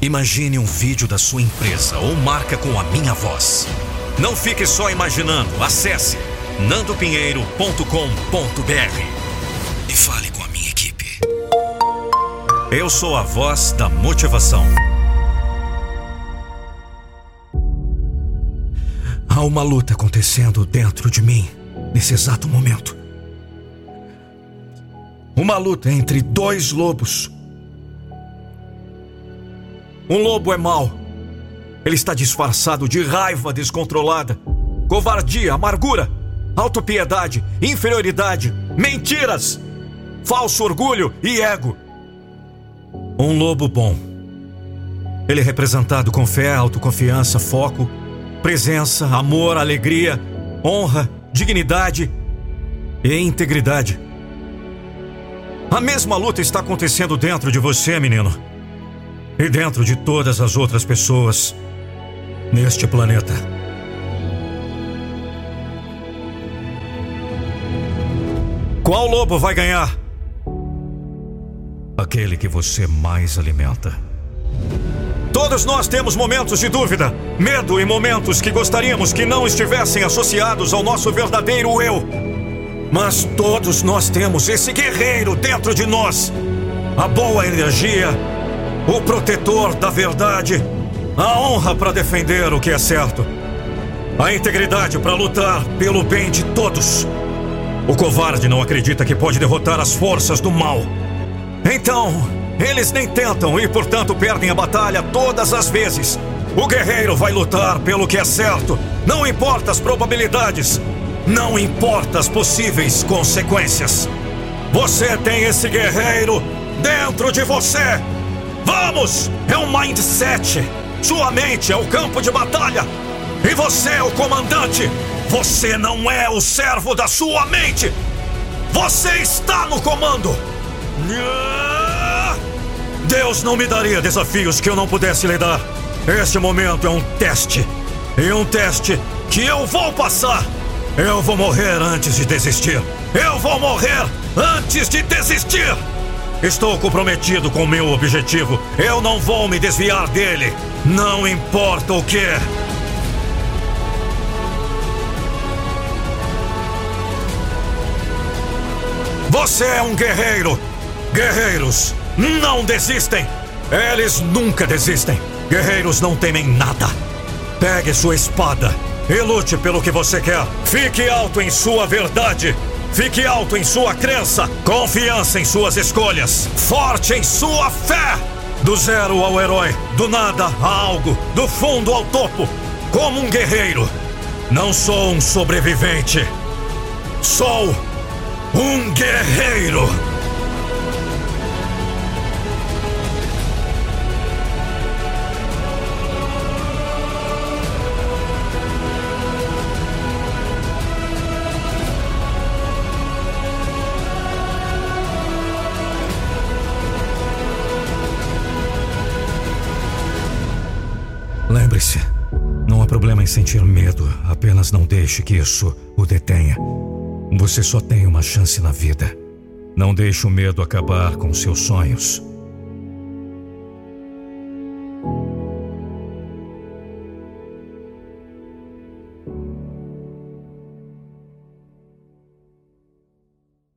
Imagine um vídeo da sua empresa ou marca com a minha voz. Não fique só imaginando. Acesse nandopinheiro.com.br e fale com a minha equipe. Eu sou a voz da motivação. Há uma luta acontecendo dentro de mim nesse exato momento. Uma luta entre dois lobos um lobo é mau. Ele está disfarçado de raiva descontrolada, covardia, amargura, autopiedade, inferioridade, mentiras, falso orgulho e ego. Um lobo bom. Ele é representado com fé, autoconfiança, foco, presença, amor, alegria, honra, dignidade e integridade. A mesma luta está acontecendo dentro de você, menino e dentro de todas as outras pessoas neste planeta. Qual lobo vai ganhar? Aquele que você mais alimenta. Todos nós temos momentos de dúvida, medo e momentos que gostaríamos que não estivessem associados ao nosso verdadeiro eu. Mas todos nós temos esse guerreiro dentro de nós. A boa energia, o protetor da verdade, a honra para defender o que é certo, a integridade para lutar pelo bem de todos. O covarde não acredita que pode derrotar as forças do mal. Então, eles nem tentam e, portanto, perdem a batalha todas as vezes. O guerreiro vai lutar pelo que é certo, não importa as probabilidades, não importa as possíveis consequências. Você tem esse guerreiro dentro de você. Vamos! É um mindset. Sua mente é o campo de batalha. E você é o comandante. Você não é o servo da sua mente. Você está no comando. Deus não me daria desafios que eu não pudesse lhe dar. Este momento é um teste. E um teste que eu vou passar. Eu vou morrer antes de desistir. Eu vou morrer antes de desistir. Estou comprometido com meu objetivo. Eu não vou me desviar dele. Não importa o que. Você é um guerreiro. Guerreiros não desistem. Eles nunca desistem. Guerreiros não temem nada. Pegue sua espada e lute pelo que você quer. Fique alto em sua verdade. Fique alto em sua crença, confiança em suas escolhas, forte em sua fé. Do zero ao herói, do nada a algo, do fundo ao topo, como um guerreiro. Não sou um sobrevivente, sou um guerreiro. Lembre-se, não há problema em sentir medo, apenas não deixe que isso o detenha. Você só tem uma chance na vida. Não deixe o medo acabar com seus sonhos.